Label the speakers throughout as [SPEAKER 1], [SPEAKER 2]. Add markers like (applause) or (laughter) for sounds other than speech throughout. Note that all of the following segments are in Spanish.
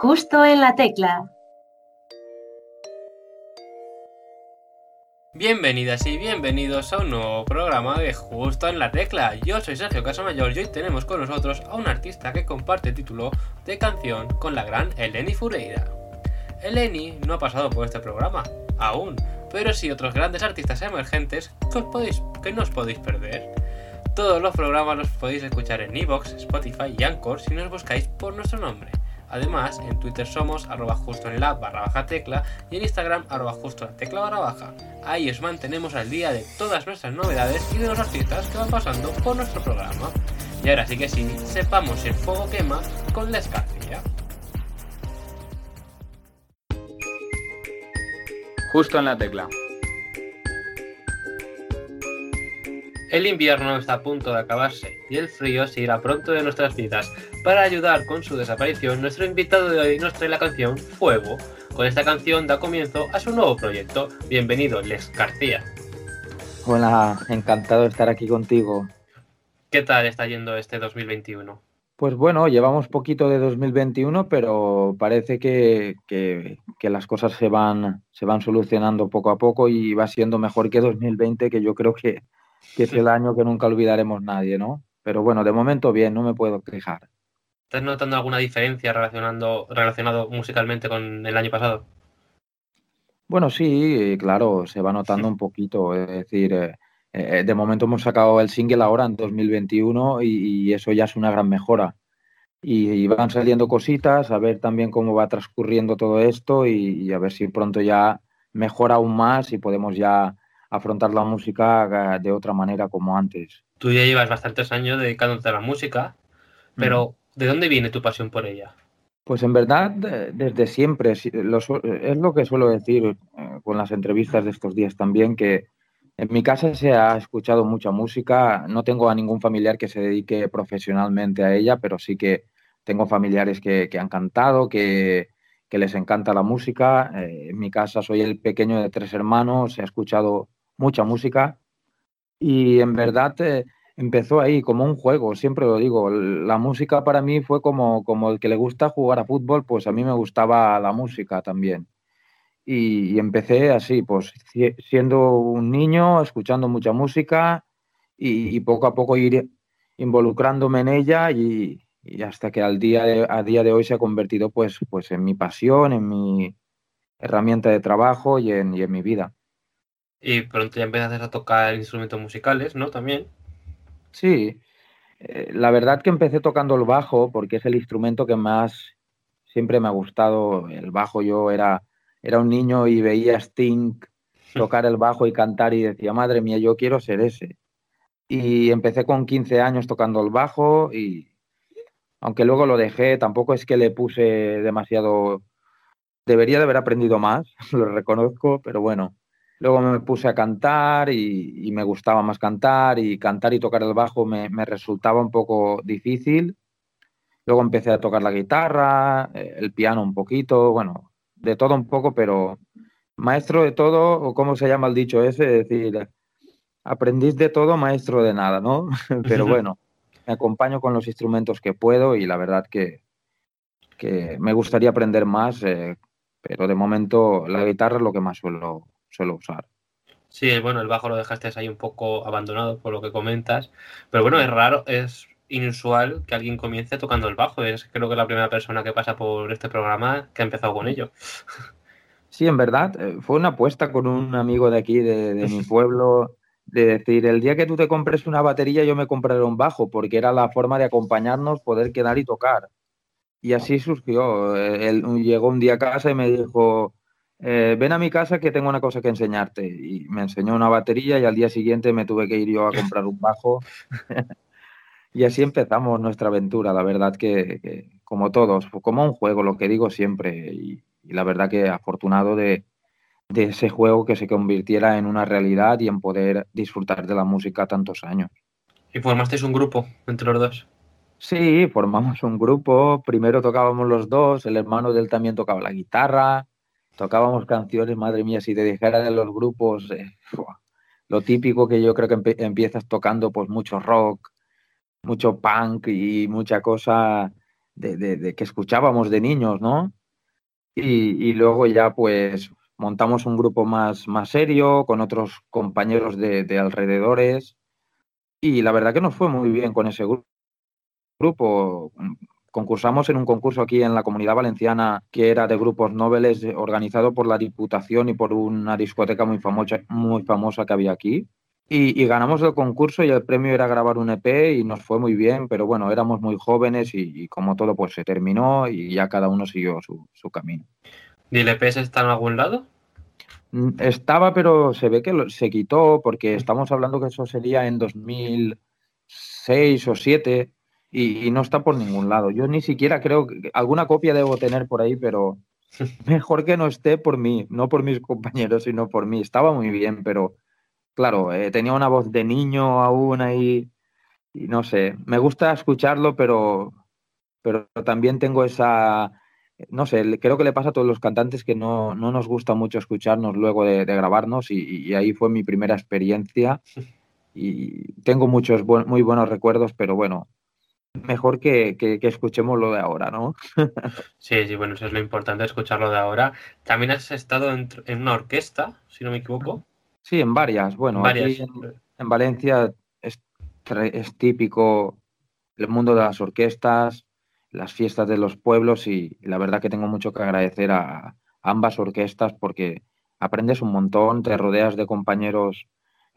[SPEAKER 1] Justo en la tecla.
[SPEAKER 2] Bienvenidas y bienvenidos a un nuevo programa de Justo en la Tecla. Yo soy Sergio Casamayor y hoy tenemos con nosotros a un artista que comparte título de canción con la gran Eleni Fureira. Eleni no ha pasado por este programa, aún, pero sí otros grandes artistas emergentes que, os podéis, que no os podéis perder. Todos los programas los podéis escuchar en Evox, Spotify y Anchor si nos buscáis por nuestro nombre. Además, en Twitter somos arroba justo en la barra baja tecla y en Instagram arroba justo la tecla barra baja. Ahí os mantenemos al día de todas nuestras novedades y de los artistas que van pasando por nuestro programa. Y ahora sí que sí, sepamos si el fuego quema con la escarcilla.
[SPEAKER 3] Justo en la tecla.
[SPEAKER 2] El invierno está a punto de acabarse y el frío se irá pronto de nuestras vidas. Para ayudar con su desaparición, nuestro invitado de hoy nos trae la canción Fuego. Con esta canción da comienzo a su nuevo proyecto. Bienvenido, Les García.
[SPEAKER 4] Hola, encantado de estar aquí contigo.
[SPEAKER 2] ¿Qué tal está yendo este 2021?
[SPEAKER 4] Pues bueno, llevamos poquito de 2021, pero parece que, que, que, las cosas se van, se van solucionando poco a poco y va siendo mejor que 2020, que yo creo que, que es el año que nunca olvidaremos nadie, ¿no? Pero bueno, de momento bien, no me puedo quejar.
[SPEAKER 2] ¿Estás notando alguna diferencia relacionando, relacionado musicalmente con el año pasado?
[SPEAKER 4] Bueno, sí, claro, se va notando un poquito. Es decir, eh, eh, de momento hemos sacado el single ahora en 2021 y, y eso ya es una gran mejora. Y, y, van saliendo cositas, a ver también cómo va transcurriendo todo esto y, y a ver si pronto ya mejora aún más y podemos ya afrontar la música de otra manera como antes.
[SPEAKER 2] Tú ya llevas bastantes años dedicándote a la música, pero mm. ¿de dónde viene tu pasión por ella?
[SPEAKER 4] Pues en verdad, desde siempre, es lo que suelo decir eh, con las entrevistas de estos días también, que en mi casa se ha escuchado mucha música, no tengo a ningún familiar que se dedique profesionalmente a ella, pero sí que tengo familiares que, que han cantado, que, que, les encanta la música. Eh, en mi casa soy el pequeño de tres hermanos, se ha escuchado mucha música y en verdad empezó ahí como un juego, siempre lo digo, la música para mí fue como, como el que le gusta jugar a fútbol, pues a mí me gustaba la música también. Y, empecé así, pues siendo un niño, escuchando mucha música y, poco a poco ir involucrándome en ella y, hasta que al día de, a día de hoy se ha convertido pues, pues en mi pasión, en mi herramienta de trabajo y en mi vida.
[SPEAKER 2] Y pronto ya empezaste a tocar instrumentos musicales, ¿no? También.
[SPEAKER 4] Sí, eh, la verdad que empecé tocando el bajo porque es el instrumento que más siempre me ha gustado. El bajo yo era, era un niño y veía a Sting (laughs) tocar el bajo y cantar y decía, madre mía, yo quiero ser ese. Y empecé con 15 años tocando el bajo y aunque luego lo dejé, tampoco es que le puse demasiado... Debería de haber aprendido más, (laughs) lo reconozco, pero bueno, Luego me puse a cantar y, y, me gustaba más cantar y cantar y tocar el bajo me, me, resultaba un poco difícil. Luego empecé a tocar la guitarra, eh, el piano un poquito, bueno, de todo un poco, pero maestro de todo, o cómo se llama el dicho ese, es decir, aprendiz de todo, maestro de nada, ¿no? (laughs) pero (laughs) bueno, me acompaño con los instrumentos que puedo y la verdad que, que me gustaría aprender más, eh, pero de momento la guitarra es lo que más suelo suelo usar.
[SPEAKER 2] Sí, bueno, el bajo lo dejaste ahí un poco abandonado por lo que comentas, pero bueno, es raro, es inusual que alguien comience tocando el bajo, es creo que la primera persona que pasa por este programa que ha empezado con ello. (laughs)
[SPEAKER 4] Sí, en verdad, eh, fue una apuesta con un amigo de aquí, de, de mi pueblo, de decir, el día que tú te compres una batería yo me compraré un bajo, porque era la forma de acompañarnos, poder quedar y tocar. Y así surgió. Él llegó un día a casa y me dijo, eh, ven a mi casa que tengo una cosa que enseñarte. Y me enseñó una batería y al día siguiente me tuve que ir yo a comprar un bajo. (laughs) y así empezamos nuestra aventura, la verdad que, que, como todos, como un juego, lo que digo siempre. Y, y la verdad que afortunado de, de, ese juego que se convirtiera en una realidad y en poder disfrutar de la música tantos años.
[SPEAKER 2] ¿Y formasteis un grupo entre los dos?
[SPEAKER 4] Sí, formamos un grupo. Primero tocábamos los dos, el hermano de él también tocaba la guitarra tocábamos canciones, madre mía, si te dijera de los grupos, eh, lo típico que yo creo que empiezas tocando, pues mucho rock, mucho punk y mucha cosa de, que escuchábamos de niños, ¿no? Y, luego ya pues montamos un grupo más, más serio con otros compañeros de, de alrededores y la verdad que nos fue muy bien con ese grupo concursamos en un concurso aquí en la comunidad valenciana que era de grupos nobles organizado por la Diputación y por una discoteca muy famosa, muy famosa que había aquí. Y, ganamos el concurso y el premio era grabar un EP y nos fue muy bien, pero bueno, éramos muy jóvenes y, como todo pues se terminó y ya cada uno siguió su, su camino.
[SPEAKER 2] ¿Y el EP está en algún lado?
[SPEAKER 4] Mm, estaba, pero se ve que se quitó porque estamos hablando que eso sería en 2006 o 2007 y, no está por ningún lado. Yo ni siquiera creo que alguna copia debo tener por ahí, pero (laughs) mejor que no esté por mí, no por mis compañeros, sino por mí. Estaba muy bien, pero claro, eh, tenía una voz de niño aún ahí y no sé, me gusta escucharlo, pero, pero también tengo esa, no sé, creo que le pasa a todos los cantantes que no, no nos gusta mucho escucharnos luego de, grabarnos y, y, ahí fue mi primera experiencia (laughs) y tengo muchos muy buenos recuerdos, pero bueno, mejor que, escuchemos lo de ahora, ¿no?
[SPEAKER 2] sí, sí, bueno, eso es lo importante, escucharlo de ahora. También has estado en, una orquesta, si no me equivoco.
[SPEAKER 4] Sí, en varias. Bueno, en, Valencia es, típico el mundo de las orquestas, las fiestas de los pueblos y, la verdad que tengo mucho que agradecer a ambas orquestas porque aprendes un montón, te rodeas de compañeros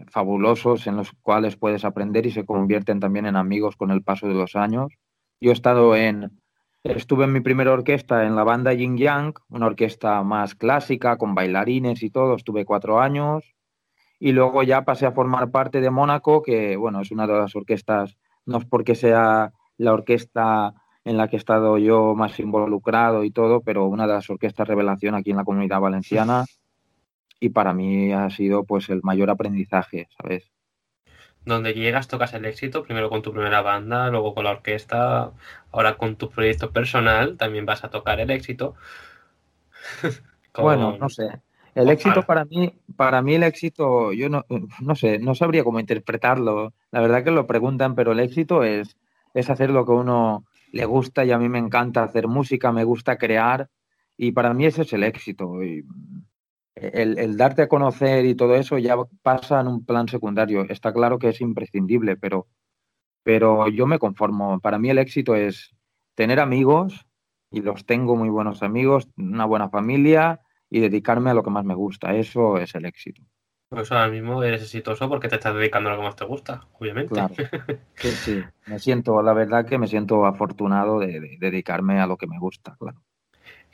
[SPEAKER 4] fabulosos en los cuales puedes aprender y se convierten también en amigos con el paso de los años. Yo he estado en, estuve en mi primera orquesta en la banda Yin Yang, una orquesta más clásica con bailarines y todo, estuve cuatro años y luego ya pasé a formar parte de Mónaco, que bueno, es una de las orquestas, no es porque sea la orquesta en la que he estado yo más involucrado y todo, pero una de las orquestas revelación aquí en la comunidad valenciana y para mí ha sido pues el mayor aprendizaje, ¿sabes?
[SPEAKER 2] Donde llegas, tocas el éxito, primero con tu primera banda, luego con la orquesta, ahora con tu proyecto personal también vas a tocar el éxito. (laughs)
[SPEAKER 4] Bueno, no sé. El éxito para mí, para mí el éxito, yo no, no sé, no sabría cómo interpretarlo. La verdad que lo preguntan, pero el éxito es, es hacer lo que uno le gusta y a mí me encanta hacer música, me gusta crear y para mí ese es el éxito. Y el, darte a conocer y todo eso ya pasa en un plan secundario. Está claro que es imprescindible, pero, pero yo me conformo. Para mí el éxito es tener amigos, y los tengo muy buenos amigos, una buena familia y dedicarme a lo que más me gusta. Eso es el éxito.
[SPEAKER 2] Pues ahora mismo eres exitoso porque te estás dedicando a lo que más te gusta, obviamente. Claro. (laughs)
[SPEAKER 4] Sí, sí. Me siento, la verdad que me siento afortunado de dedicarme a lo que me gusta, claro.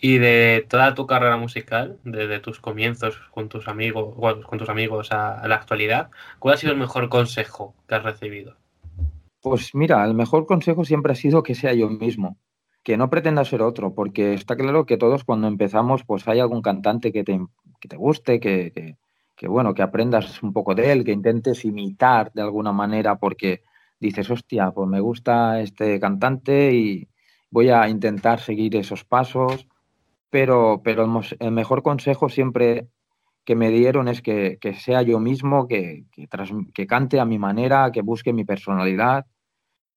[SPEAKER 2] Y de toda tu carrera musical, desde tus comienzos con tus amigos, con tus amigos a, la actualidad, ¿cuál ha sido el mejor consejo que has recibido?
[SPEAKER 4] Pues mira, el mejor consejo siempre ha sido que sea yo mismo, que no pretenda ser otro, porque está claro que todos cuando empezamos, pues hay algún cantante que te, que te guste, que, que, bueno, que aprendas un poco de él, que intentes imitar de alguna manera, porque dices, hostia, pues me gusta este cantante y voy a intentar seguir esos pasos pero, pero el, mejor consejo siempre que me dieron es que, sea yo mismo, que, que, cante a mi manera, que busque mi personalidad.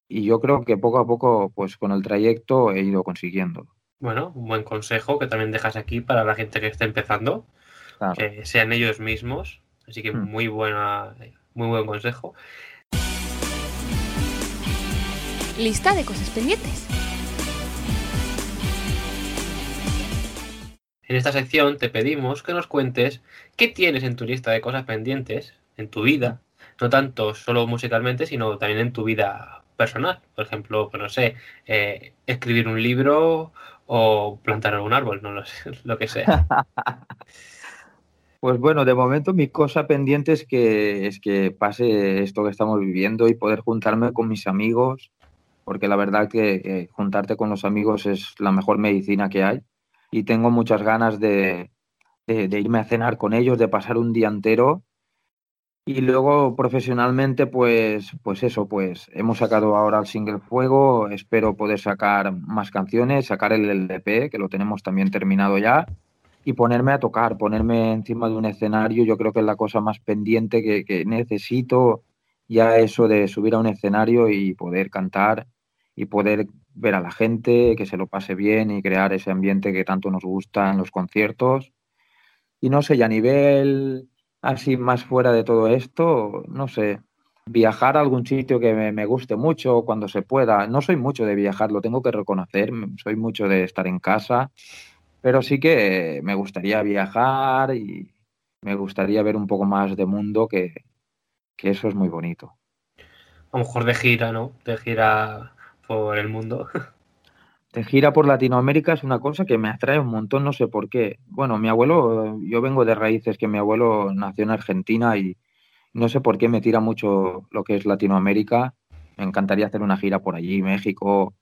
[SPEAKER 4] Y yo creo que poco a poco, pues con el trayecto he ido consiguiendo.
[SPEAKER 2] Bueno, un buen consejo que también dejas aquí para la gente que esté empezando, que sean ellos mismos. Así que hmm. muy buena, muy buen consejo.
[SPEAKER 1] Lista de cosas pendientes.
[SPEAKER 2] En esta sección te pedimos que nos cuentes qué tienes en tu lista de cosas pendientes en tu vida, no tanto solo musicalmente, sino también en tu vida personal. Por ejemplo, pues no sé, eh, escribir un libro o plantar algún árbol, no lo sé, (laughs) lo que sea. (laughs)
[SPEAKER 4] Pues bueno, de momento mi cosa pendiente es que, es que pase esto que estamos viviendo y poder juntarme con mis amigos, porque la verdad que juntarte con los amigos es la mejor medicina que hay y tengo muchas ganas de, irme a cenar con ellos, de pasar un día entero. Y luego profesionalmente, pues, pues eso, pues hemos sacado ahora el single Fuego, espero poder sacar más canciones, sacar el LP, que lo tenemos también terminado ya, y ponerme a tocar, ponerme encima de un escenario, yo creo que es la cosa más pendiente que, que necesito, ya eso de subir a un escenario y poder cantar y poder ver a la gente, que se lo pase bien y crear ese ambiente que tanto nos gusta en los conciertos. Y no sé, y a nivel así más fuera de todo esto, no sé, viajar a algún sitio que me, guste mucho cuando se pueda. No soy mucho de viajar, lo tengo que reconocer, soy mucho de estar en casa, pero sí que me gustaría viajar y me gustaría ver un poco más de mundo, que, que eso es muy bonito.
[SPEAKER 2] A lo mejor de gira, ¿no? De gira por el mundo.
[SPEAKER 4] De gira por Latinoamérica es una cosa que me atrae un montón, no sé por qué. Bueno, mi abuelo, yo vengo de raíces que mi abuelo nació en Argentina y no sé por qué me tira mucho lo que es Latinoamérica. Me encantaría hacer una gira por allí, México,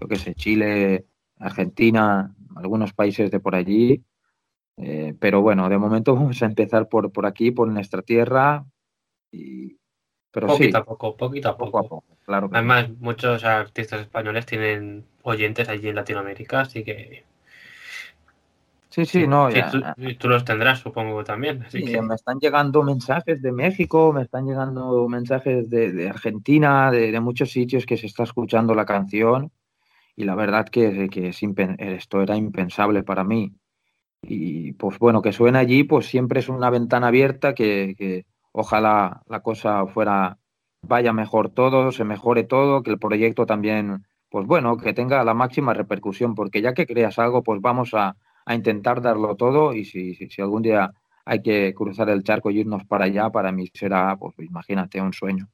[SPEAKER 4] yo qué sé, Chile, Argentina, algunos países de por allí. Eh, pero bueno, de momento (laughs) vamos a empezar por, por aquí, por nuestra tierra. Y,
[SPEAKER 2] pero poquito a poco, poquito a poco. claro Además, muchos artistas españoles tienen oyentes allí en Latinoamérica, así que.
[SPEAKER 4] Sí, sí, no.
[SPEAKER 2] Y tú, los tendrás, supongo, también. Así
[SPEAKER 4] que... Me están llegando mensajes de México, me están llegando mensajes de, Argentina, de, muchos sitios que se está escuchando la canción. Y la verdad que, que esto era impensable para mí. Y pues bueno, que suene allí, pues siempre es una ventana abierta que ojalá la cosa fuera, vaya mejor todo, se mejore todo, que el proyecto también, pues bueno, que tenga la máxima repercusión, porque ya que creas algo, pues vamos a, intentar darlo todo y si, si, algún día hay que cruzar el charco y irnos para allá, para mí será, pues imagínate, un sueño.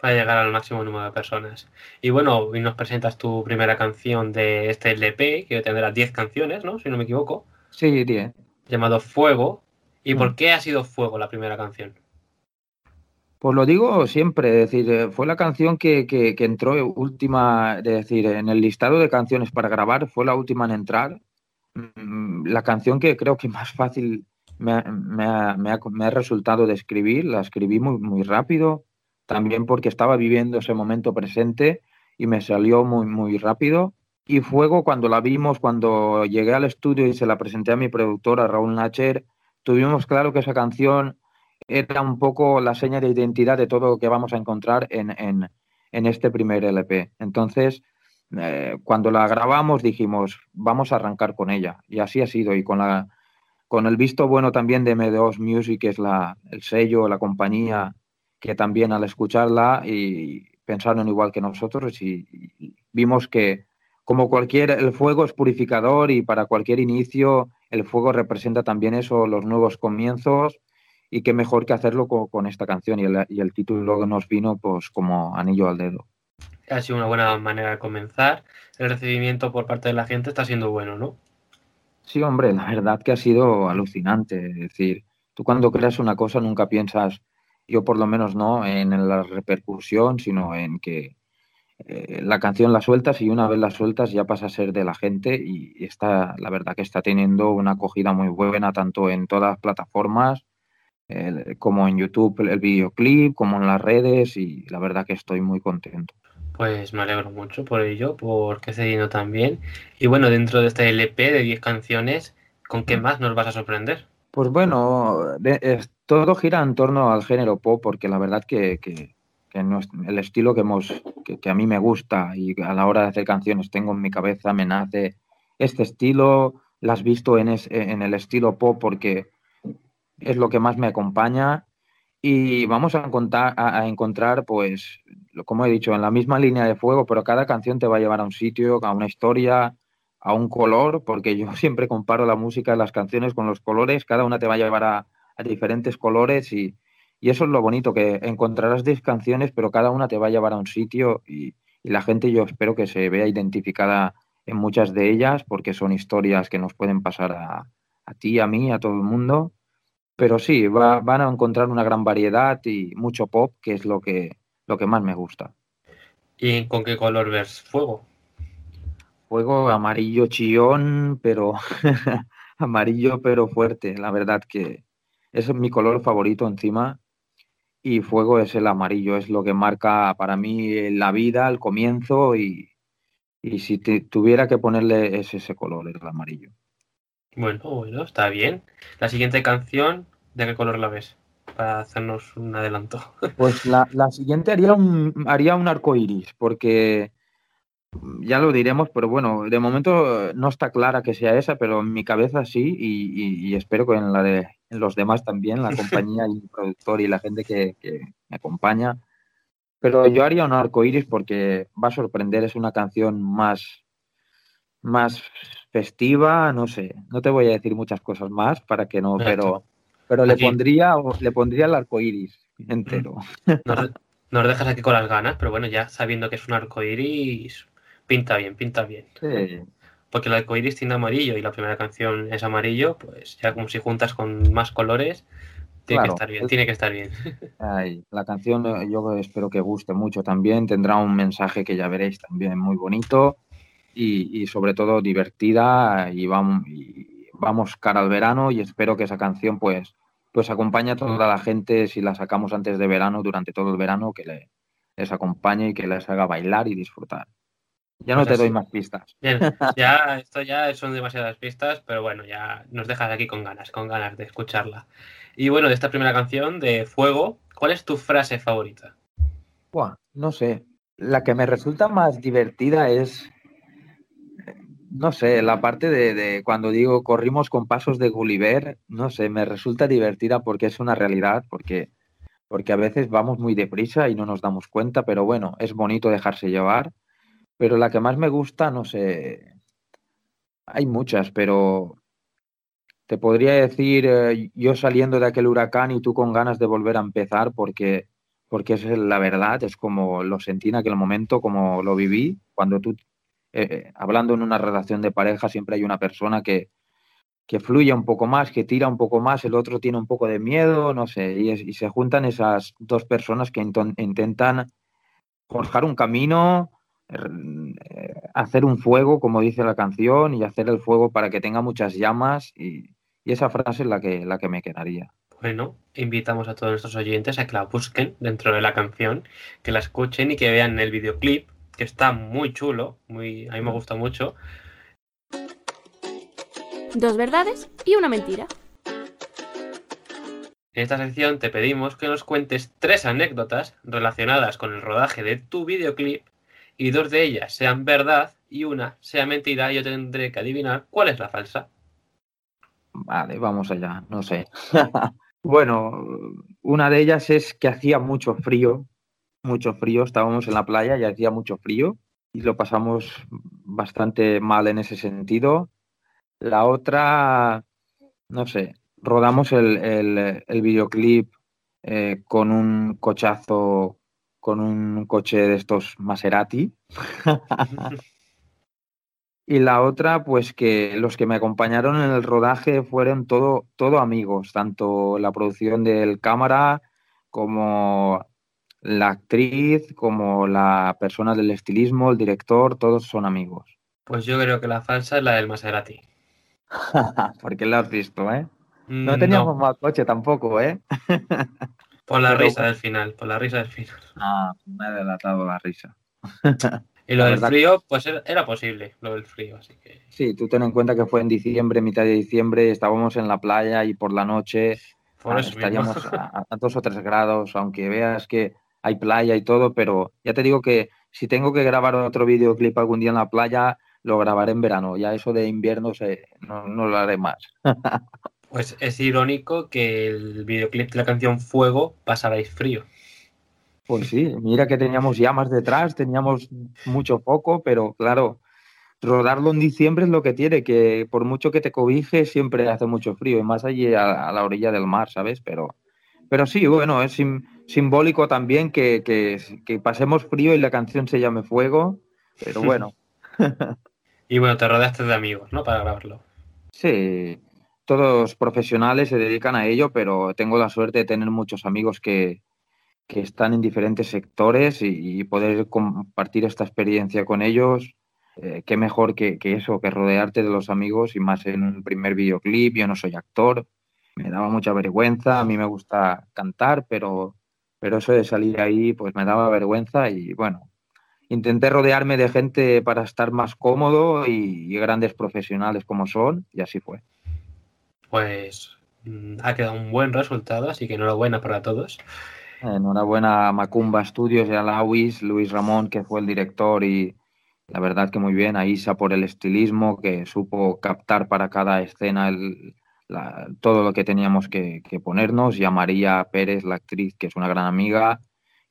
[SPEAKER 2] Para llegar al máximo número de personas. Y bueno, hoy nos presentas tu primera canción de este LP, que tendrá 10 canciones, ¿no? Si no me equivoco.
[SPEAKER 4] Sí, 10.
[SPEAKER 2] Llamado Fuego. ¿Y por mm. qué ha sido Fuego la primera canción?
[SPEAKER 4] Pues lo digo siempre, es decir, eh, fue la canción que, que, entró última, es decir, en el listado de canciones para grabar, fue la última en entrar. Mm, la canción que creo que más fácil me ha, resultado de escribir, la escribí muy, muy rápido, también porque estaba viviendo ese momento presente y me salió muy, muy rápido. Y Fuego, cuando la vimos, cuando llegué al estudio y se la presenté a mi productora, Raúl Nacher, tuvimos claro que esa canción era un poco la seña de identidad de todo lo que vamos a encontrar en, en, este primer LP. Entonces, eh, cuando la grabamos dijimos, vamos a arrancar con ella. Y así ha sido. Y con, la, con el visto bueno también de M2 Music, que es la, el sello, la compañía, que también al escucharla y pensaron igual que nosotros y, y vimos que como cualquier, el fuego es purificador y para cualquier inicio el fuego representa también eso, los nuevos comienzos y qué mejor que hacerlo con, esta canción y el, y el, título nos vino pues como anillo al dedo.
[SPEAKER 2] Ha sido una buena manera de comenzar. El recibimiento por parte de la gente está siendo bueno, ¿no?
[SPEAKER 4] Sí, hombre, la verdad que ha sido alucinante. Es decir, tú cuando creas una cosa nunca piensas, yo por lo menos no, en la repercusión, sino en que eh, la canción la sueltas y una vez la sueltas ya pasa a ser de la gente y está, la verdad que está teniendo una acogida muy buena tanto en todas las plataformas como en YouTube el videoclip, como en las redes y la verdad que estoy muy contento.
[SPEAKER 2] Pues me alegro mucho por ello, porque se vino también. Y bueno, dentro de este LP de 10 canciones, ¿con qué más nos vas a sorprender?
[SPEAKER 4] Pues bueno, todo gira en torno al género pop, porque la verdad que, que, el estilo que, hemos, que, a mí me gusta y a la hora de hacer canciones tengo en mi cabeza, me nace este estilo, las has visto en, en el estilo pop porque es lo que más me acompaña. Y vamos a, encontrar, a, encontrar, pues, como he dicho, en la misma línea de fuego, pero cada canción te va a llevar a un sitio, a una historia, a un color, porque yo (laughs) siempre comparo la música de las canciones con los colores, cada una te va a llevar a, diferentes colores y, eso es lo bonito, que encontrarás 10 canciones, pero cada una te va a llevar a un sitio y, y la gente yo espero que se vea identificada en muchas de ellas, porque son historias que nos pueden pasar a, a ti, a mí, a todo el mundo pero sí, van a encontrar una gran variedad y mucho pop, que es lo que, lo que más me gusta.
[SPEAKER 2] ¿Y con qué color ves fuego?
[SPEAKER 4] Fuego amarillo chillón, pero (laughs) amarillo pero fuerte. La verdad que es mi color favorito encima y fuego es el amarillo, es lo que marca para mí la vida, el comienzo y, y si tuviera que ponerle es ese color, el amarillo.
[SPEAKER 2] Bueno, bueno, está bien. La siguiente canción, ¿de qué color la ves? Para hacernos un adelanto. (laughs)
[SPEAKER 4] Pues la, siguiente haría un, haría un arco iris, porque ya lo diremos, pero bueno, de momento no está clara que sea esa, pero en mi cabeza sí, y, espero que en la de los demás también, la (laughs) compañía y el productor y la gente que, me acompaña. Pero yo haría un arco iris porque va a sorprender, es una canción más, más festiva, no sé, no te voy a decir muchas cosas más para que no, pero, pero le pondría, le pondría el arco iris entero.
[SPEAKER 2] Nos, nos, dejas aquí con las ganas, pero bueno, ya sabiendo que es un arco iris, pinta bien, pinta bien. Porque el arco iris tiene amarillo y la primera canción es amarillo, pues ya como si juntas con más colores, tiene que estar bien, tiene que estar bien.
[SPEAKER 4] la canción eh, yo espero que guste mucho también, tendrá un mensaje que ya veréis también muy bonito y, sobre todo divertida y vamos, y vamos cara al verano y espero que esa canción pues pues acompañe a toda la gente si la sacamos antes de verano, durante todo el verano, que le, les acompañe y que les haga bailar y disfrutar. Ya no pues te doy más pistas.
[SPEAKER 2] Bien, ya, esto ya son demasiadas pistas, pero bueno, ya nos dejas aquí con ganas, con ganas de escucharla. Y bueno, de esta primera canción de Fuego, ¿cuál es tu frase favorita?
[SPEAKER 4] Buah, no sé. La que me resulta más divertida es, no sé, la parte de, cuando digo corrimos con pasos de Gulliver, no sé, me resulta divertida porque es una realidad, porque, porque a veces vamos muy deprisa y no nos damos cuenta, pero bueno, es bonito dejarse llevar. Pero la que más me gusta, no sé, hay muchas, pero te podría decir eh, yo saliendo de aquel huracán y tú con ganas de volver a empezar porque, porque es la verdad, es como lo sentí en aquel momento, como lo viví, cuando tú, eh, hablando en una relación de pareja, siempre hay una persona que, que fluye un poco más, que tira un poco más, el otro tiene un poco de miedo, no sé, y, y se juntan esas dos personas que intentan forjar un camino eh, hacer un fuego, como dice la canción, y hacer el fuego para que tenga muchas llamas y, esa frase es la que, la que me quedaría.
[SPEAKER 2] Bueno, invitamos a todos nuestros oyentes a que la busquen dentro de la canción, que la escuchen y que vean el videoclip, que está muy chulo, muy, a mí me gusta mucho.
[SPEAKER 1] Dos verdades y una mentira.
[SPEAKER 2] En esta sección te pedimos que nos cuentes tres anécdotas relacionadas con el rodaje de tu videoclip y dos de ellas sean verdad y una sea mentira, yo tendré que adivinar cuál es la falsa.
[SPEAKER 4] Vale, vamos allá, no sé. (laughs) bueno, una de ellas es que hacía mucho frío, mucho frío, estábamos en la playa y hacía mucho frío y lo pasamos bastante mal en ese sentido. La otra, no sé, rodamos el, videoclip eh, con un cochazo con un coche de estos Maserati. (laughs) y la otra, pues que los que me acompañaron en el rodaje fueron todo, todo amigos, tanto la producción del cámara como la actriz, como la persona del estilismo, el director, todos son amigos.
[SPEAKER 2] Pues yo creo que la falsa es la del Maserati. (laughs)
[SPEAKER 4] Porque la has visto, ¿eh? No mm, teníamos más coche tampoco, ¿eh? (laughs)
[SPEAKER 2] Por la risa del final, por la risa del final.
[SPEAKER 4] Ah, me ha delatado la risa. (laughs)
[SPEAKER 2] y lo del frío, pues era posible, lo del frío, así que.
[SPEAKER 4] Sí, tú ten en cuenta que fue en diciembre, mitad de diciembre, estábamos en la playa y por la noche ah, estaríamos a, dos o tres grados, aunque veas que hay playa y todo, pero ya te digo que si tengo que grabar otro videoclip algún día en la playa, lo grabaré en verano. Ya eso de invierno se, no, no lo haré más. (laughs)
[SPEAKER 2] Pues es irónico que el videoclip de la canción Fuego pasarais frío.
[SPEAKER 4] Pues sí, mira que teníamos llamas detrás, teníamos mucho foco, pero claro, rodarlo en diciembre es lo que tiene, que por mucho que te cobije siempre hace mucho frío, y más allí a, la orilla del mar, ¿sabes? Pero, pero sí, bueno, es simbólico también que, que, pasemos frío y la canción se llame Fuego, pero (laughs) bueno.
[SPEAKER 2] y bueno, te rodeaste de amigos, ¿no? Para grabarlo.
[SPEAKER 4] Sí, todos profesionales se dedican a ello, pero tengo la suerte de tener muchos amigos que, están en diferentes sectores y, poder compartir esta experiencia con ellos. Eh, qué mejor que, eso, que rodearte de los amigos y más en un primer videoclip. Yo no soy actor, me daba mucha vergüenza, a mí me gusta cantar, pero, pero eso de salir ahí pues me daba vergüenza y bueno, intenté rodearme de gente para estar más cómodo y grandes profesionales como son y así fue
[SPEAKER 2] pues mm, ha quedado un buen resultado, así que enhorabuena para todos.
[SPEAKER 4] Enhorabuena a Macumba Studios y a Lawis, Luis Ramón, que fue el director y, la verdad que muy bien. A Isa por el estilismo, que supo captar para cada escena todo lo que teníamos que, ponernos. Y a María Pérez, la actriz, que es una gran amiga,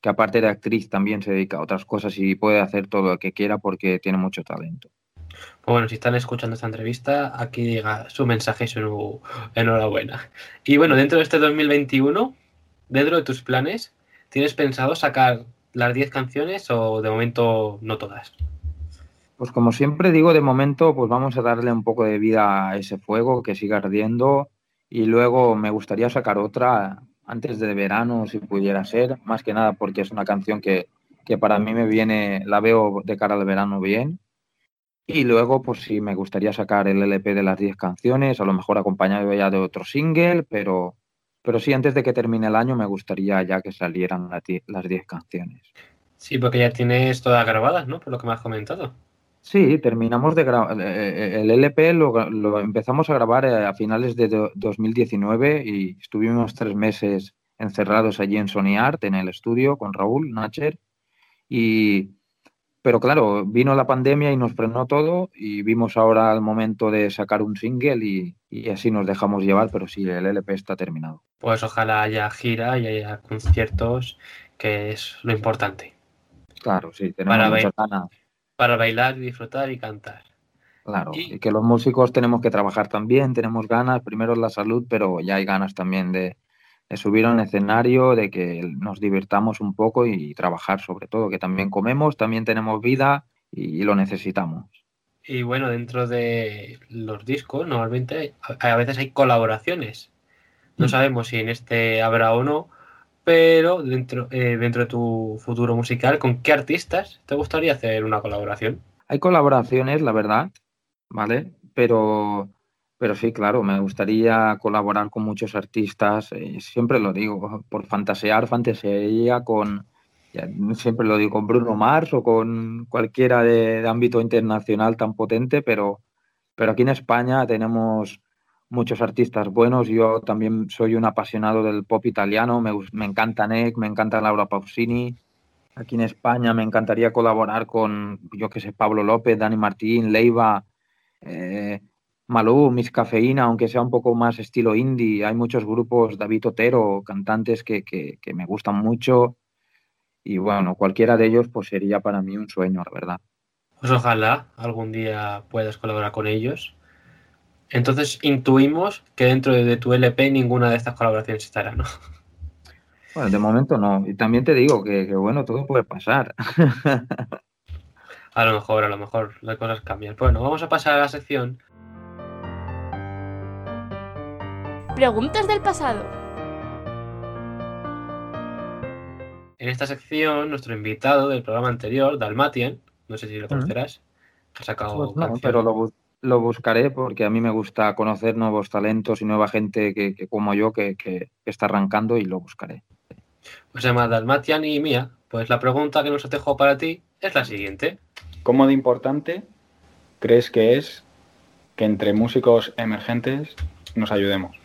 [SPEAKER 4] que aparte de actriz también se dedica a otras cosas y puede hacer todo lo que quiera porque tiene mucho talento.
[SPEAKER 2] Bueno, si están escuchando esta entrevista, aquí llega su mensaje y su enhorabuena. Y bueno, dentro de este 2021, dentro de tus planes, ¿tienes pensado sacar las 10 canciones o de momento no todas?
[SPEAKER 4] Pues como siempre digo, de momento pues vamos a darle un poco de vida a ese fuego que siga ardiendo y luego me gustaría sacar otra antes de verano si pudiera ser, más que nada porque es una canción que, que para mí me viene, la veo de cara al verano bien. Y luego, pues sí, me gustaría sacar el LP de las 10 canciones, a lo mejor acompañado ya de otro single, pero, pero sí, antes de que termine el año me gustaría ya que salieran las 10 canciones.
[SPEAKER 2] Sí, porque ya tienes todas grabadas, ¿no? Por lo que me has comentado.
[SPEAKER 4] Sí, terminamos de grabar. Eh, eh, el LP lo, empezamos a grabar eh, a finales de 2019 y estuvimos tres meses encerrados allí en Sony Art, en el estudio, con Raúl Nacher. Y, pero claro, vino la pandemia y nos frenó todo y vimos ahora el momento de sacar un single y, y, así nos dejamos llevar, pero sí, el LP está terminado.
[SPEAKER 2] Pues ojalá haya gira y haya conciertos, que es lo importante.
[SPEAKER 4] Claro, sí, tenemos muchas ganas
[SPEAKER 2] para bailar, disfrutar y cantar.
[SPEAKER 4] Claro, y... que los músicos tenemos que trabajar también, tenemos ganas, primero la salud, pero ya hay ganas también de, subir a un escenario, de que nos divirtamos un poco y trabajar sobre todo, que también comemos, también tenemos vida y, lo necesitamos.
[SPEAKER 2] Y bueno, dentro de los discos, normalmente a veces hay colaboraciones. No mm. sabemos si en este habrá o no, pero dentro, eh, dentro de tu futuro musical, ¿con qué artistas te gustaría hacer una colaboración?
[SPEAKER 4] Hay colaboraciones, la verdad, ¿vale? Pero, pero sí, claro, me gustaría colaborar con muchos artistas, eh, siempre lo digo, por fantasear, fantasía con, siempre lo digo, con Bruno Mars o con cualquiera de, ámbito internacional tan potente, pero, pero aquí en España tenemos muchos artistas buenos. Yo también soy un apasionado del pop italiano, me, me encanta Nick, me encanta Laura Pausini. Aquí en España me encantaría colaborar con, yo que sé, Pablo López, Dani Martín, Leiva, eh, Malú, Miss Cafeína, aunque sea un poco más estilo indie. Hay muchos grupos, David Otero, cantantes que, que, que me gustan mucho. Y bueno, cualquiera de ellos pues sería para mí un sueño, la verdad.
[SPEAKER 2] Pues ojalá algún día puedas colaborar con ellos. Entonces intuimos que dentro de tu LP ninguna de estas colaboraciones estará, ¿no?
[SPEAKER 4] Bueno, de momento no. Y también te digo que, bueno, todo puede pasar.
[SPEAKER 2] a lo mejor, a lo mejor las cosas cambian. Bueno, vamos a pasar a la sección.
[SPEAKER 1] Preguntas del pasado.
[SPEAKER 2] En esta sección, nuestro invitado del programa anterior, Dalmatian, no sé si lo conocerás, ha sacado.
[SPEAKER 4] Pues pero lo, lo buscaré porque a mí me gusta conocer nuevos talentos y nueva gente que, como yo que, está arrancando y lo buscaré.
[SPEAKER 2] Pues llama Dalmatian y Mía. Pues la pregunta que nos dejo para ti es la siguiente.
[SPEAKER 3] ¿Cómo de importante crees que es que entre músicos emergentes nos ayudemos?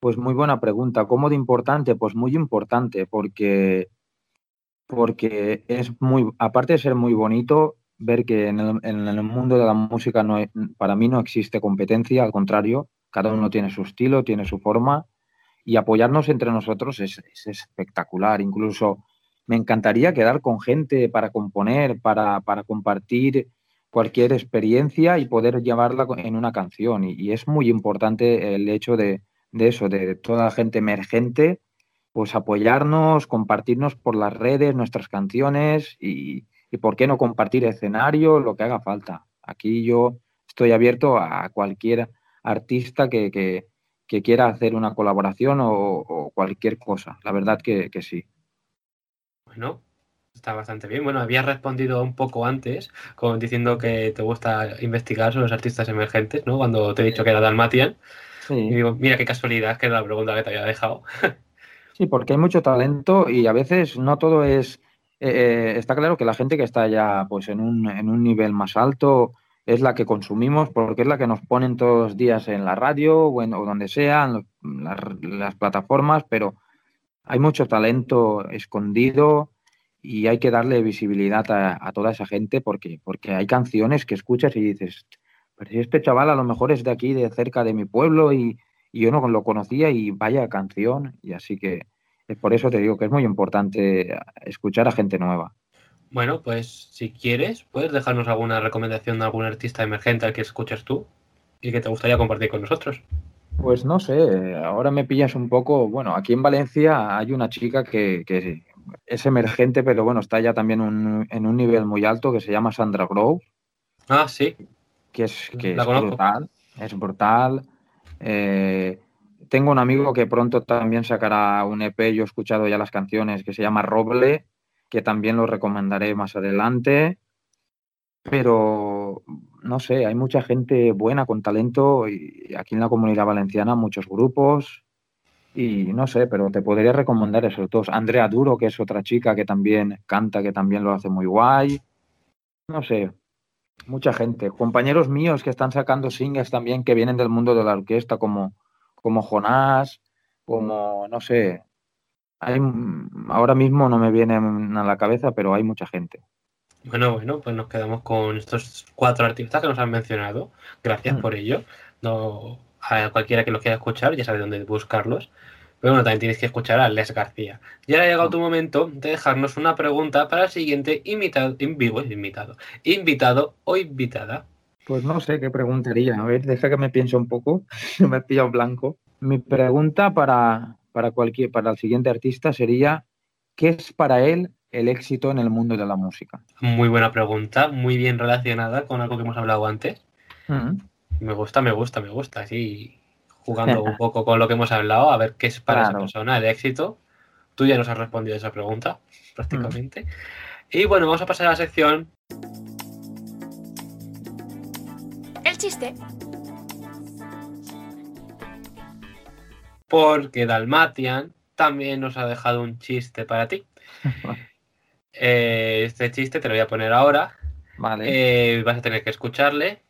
[SPEAKER 4] Pues muy buena pregunta. ¿Cómo de importante? Pues muy importante porque porque es muy, aparte de ser muy bonito, ver que en el, mundo de la música no para mí no existe competencia, al contrario, cada uno tiene su estilo, tiene su forma y apoyarnos entre nosotros es, espectacular. Incluso me encantaría quedar con gente para componer, para, compartir cualquier experiencia y poder llevarla en una canción. Y, es muy importante el hecho de, de, eso, de toda la gente emergente, pues apoyarnos, compartirnos por las redes nuestras canciones y, y por qué no compartir escenario, lo que haga falta. Aquí yo estoy abierto a cualquier artista que, quiera hacer una colaboración o, cualquier cosa. La verdad que, sí.
[SPEAKER 2] Bueno, está bastante bien. Bueno, habías respondido un poco antes, con, diciendo que te gusta investigar sobre los artistas emergentes, ¿no? Cuando te he dicho que era Dalmatian. Y digo, mira qué casualidad, que era la pregunta que te había dejado. (laughs)
[SPEAKER 4] sí, porque hay mucho talento y a veces no todo es eh, está claro que la gente que está ya pues, en, un, en un nivel más alto es la que consumimos porque es la que nos ponen todos los días en la radio o, en, o donde sean, las, plataformas, pero hay mucho talento escondido y hay que darle visibilidad a, a, toda esa gente porque, porque hay canciones que escuchas y dices, pero si este chaval a lo mejor es de aquí, de cerca de mi pueblo y, y yo no lo conocía y vaya canción. Y así que por eso te digo que es muy importante escuchar a gente nueva.
[SPEAKER 2] Bueno, pues si quieres, puedes dejarnos alguna recomendación de algún artista emergente al que escuches tú y que te gustaría compartir con nosotros.
[SPEAKER 4] Pues no sé, ahora me pillas un poco. Bueno, aquí en Valencia hay una chica que, que es emergente, pero bueno, está ya también un, en un nivel muy alto que se llama Sandra Grove.
[SPEAKER 2] Ah, sí.
[SPEAKER 4] Que es, que es brutal. Es brutal. Eh, tengo un amigo que pronto también sacará un EP, yo he escuchado ya las canciones, que se llama Roble, que también lo recomendaré más adelante. Pero no sé, hay mucha gente buena con talento y aquí en la comunidad valenciana muchos grupos y no sé, pero te podría recomendar esos dos. Andrea Duro, que es otra chica que también canta, que también lo hace muy guay. No sé, mucha gente. Compañeros míos que están sacando singles también que vienen del mundo de la orquesta, como, como Jonás, como, no sé. Hay, ahora mismo no me viene a la cabeza, pero hay mucha gente.
[SPEAKER 2] Bueno, bueno, pues nos quedamos con estos cuatro artistas que nos han mencionado. Gracias mm. por ello. No, a cualquiera que los quiera escuchar, ya sabe dónde buscarlos. Pero bueno, también tienes que escuchar a Les García. Ya ha llegado tu momento de dejarnos una pregunta para el siguiente invitado, invitado, invitado o invitada.
[SPEAKER 4] Pues no sé qué preguntaría. A ver, deja que me piense un poco. (laughs) me he pillado blanco. Mi pregunta para, para, cualquier, para el siguiente artista sería: ¿qué es para él el éxito en el mundo de la música?
[SPEAKER 2] Muy buena pregunta, muy bien relacionada con algo que hemos hablado antes. Me gusta, me gusta, me gusta. Así jugando (laughs) un poco con lo que hemos hablado, a ver qué es para esa persona el éxito. Tú ya nos has respondido a esa pregunta, prácticamente. Y bueno, vamos a pasar a la sección.
[SPEAKER 1] Chiste.
[SPEAKER 2] Porque Dalmatian también nos ha dejado un chiste para ti. (laughs) Eh, este chiste te lo voy a poner ahora.
[SPEAKER 4] Vale.
[SPEAKER 2] Eh, vas a tener que escucharle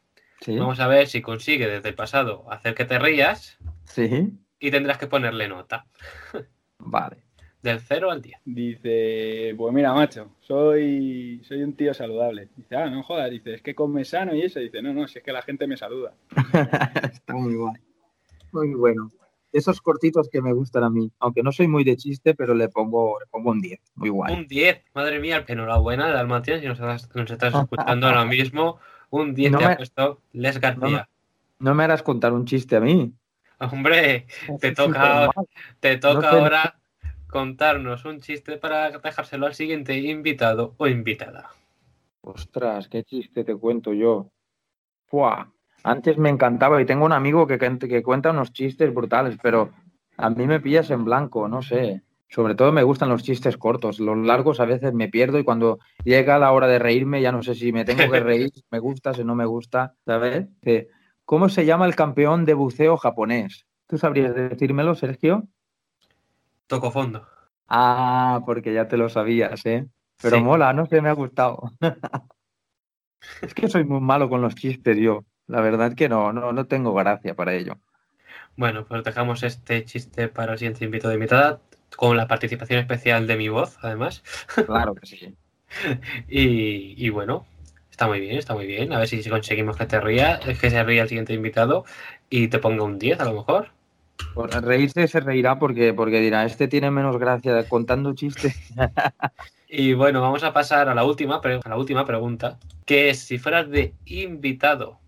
[SPEAKER 2] Vamos a ver si consigue desde el pasado hacer que te rías.
[SPEAKER 4] Sí.
[SPEAKER 2] Y tendrás que ponerle nota.
[SPEAKER 4] Vale.
[SPEAKER 2] Del 0 al 10.
[SPEAKER 3] Dice, pues mira, macho, soy, soy un tío saludable. Dice, ah, no jodas, dice, es que come sano y eso. Dice, no, no, si es que la gente me saluda. (laughs)
[SPEAKER 4] Está muy guay. Muy bueno. Esos cortitos que me gustan a mí. Aunque no soy muy de chiste, pero le pongo, le pongo un 10. Muy guay.
[SPEAKER 2] Un 10. Madre mía, enhorabuena, Dalmatian, si nos, nos estás (laughs) escuchando ahora mismo. Un 10 no que ha puesto Les García.
[SPEAKER 4] No, me harás contar un chiste a mí.
[SPEAKER 2] Hombre, te toca, te toca ahora contarnos un chiste para dejárselo al siguiente invitado o invitada.
[SPEAKER 4] Ostras, qué chiste te cuento yo. Fua. Antes me encantaba y tengo un amigo que, que cuenta unos chistes brutales, pero a mí me pillas en blanco, no sé. Sobre todo me gustan los chistes cortos. Los largos a veces me pierdo y cuando llega la hora de reírme ya no sé si me tengo que reír, si (laughs) me gusta, si no me gusta, ¿sabes? ¿Cómo se llama el campeón de buceo japonés? ¿Tú sabrías decírmelo, Sergio?
[SPEAKER 2] Toco fondo.
[SPEAKER 4] Ah, porque ya te lo sabías, ¿eh? Pero mola, no sé, me ha gustado. (laughs) es que soy muy malo con los chistes yo. La verdad que no, no, no tengo gracia para ello.
[SPEAKER 2] Bueno, pues dejamos este chiste para el siguiente invitado de invitada con la participación especial de mi voz, además. (laughs)
[SPEAKER 4] Claro que sí.
[SPEAKER 2] y, bueno, está muy bien, está muy bien. A ver si conseguimos que te ría, que se ría el siguiente invitado y te ponga un 10 a lo mejor.
[SPEAKER 4] Reírse se reirá porque, porque dirá, este tiene menos gracia contando chistes. (laughs)
[SPEAKER 2] y bueno, vamos a pasar a la última, a la última pregunta, que es si fueras de invitado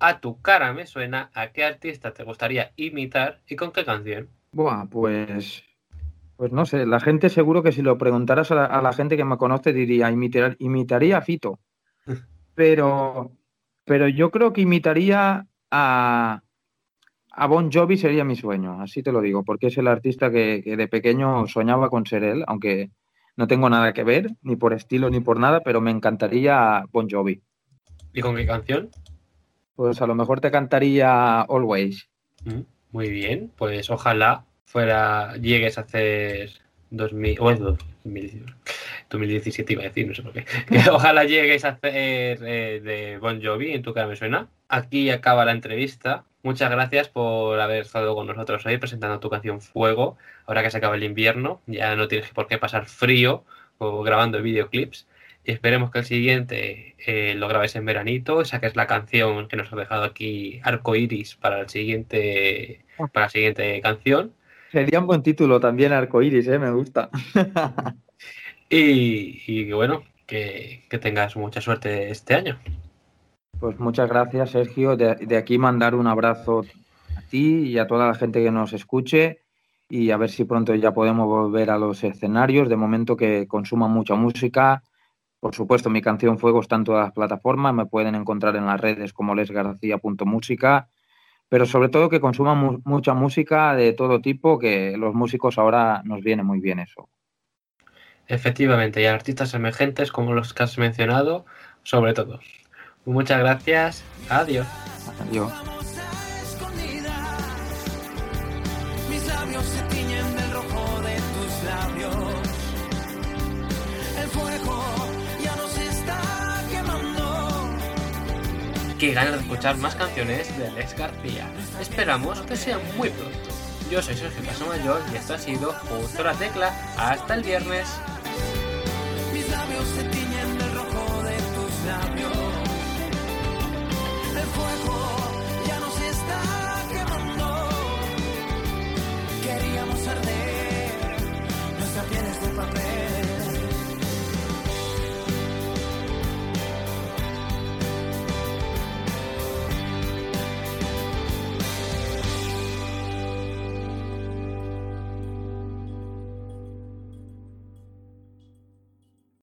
[SPEAKER 2] a tu cara me suena, ¿a qué artista te gustaría imitar y con qué canción?
[SPEAKER 4] Buah, pues pues no sé, la gente seguro que si lo preguntaras a la, gente que me conoce diría, imitar, imitaría a Fito. (laughs) Pero, pero yo creo que imitaría a, a Bon Jovi sería mi sueño, así te lo digo, porque es el artista que, de pequeño soñaba con ser él, aunque no tengo nada que ver, ni por estilo ni por nada, pero me encantaría Bon Jovi.
[SPEAKER 2] ¿Y con qué canción?
[SPEAKER 4] Pues a lo mejor te cantaría Always.
[SPEAKER 2] Mm, muy bien, pues ojalá fuera llegues a hacer 2000, o 2017 iba a decir, no sé por qué. (laughs) Que ojalá llegues a hacer eh, de Bon Jovi, en tu cara me suena. Aquí acaba la entrevista. Muchas gracias por haber estado con nosotros hoy presentando tu canción Fuego. Ahora que se acaba el invierno, ya no tienes por qué pasar frío o grabando videoclips. Y esperemos que el siguiente eh, lo grabes en veranito, esa que es la canción que nos ha dejado aquí Arco Iris para el siguiente para la siguiente canción.
[SPEAKER 4] Sería un buen título también Arco Iris, ¿eh? me gusta. (laughs)
[SPEAKER 2] y, y, bueno, que, que, tengas mucha suerte este año.
[SPEAKER 4] Pues muchas gracias, Sergio. De, de aquí mandar un abrazo a ti y a toda la gente que nos escuche y a ver si pronto ya podemos volver a los escenarios. De momento que consuman mucha música. Por supuesto, mi canción Fuego está en todas las plataformas. Me pueden encontrar en las redes como lesgarcía.música. Pero sobre todo que consuman mu mucha música de todo tipo, que los músicos ahora nos viene muy bien eso.
[SPEAKER 2] Efectivamente, y artistas emergentes como los que has mencionado, sobre todo. Muchas gracias. Adiós.
[SPEAKER 4] Adiós.
[SPEAKER 2] Qué ganas de escuchar más canciones de Alex García. Esperamos que sea muy pronto. Yo soy Sergio Casamayor y esto ha sido Justo la Tecla. Hasta el viernes.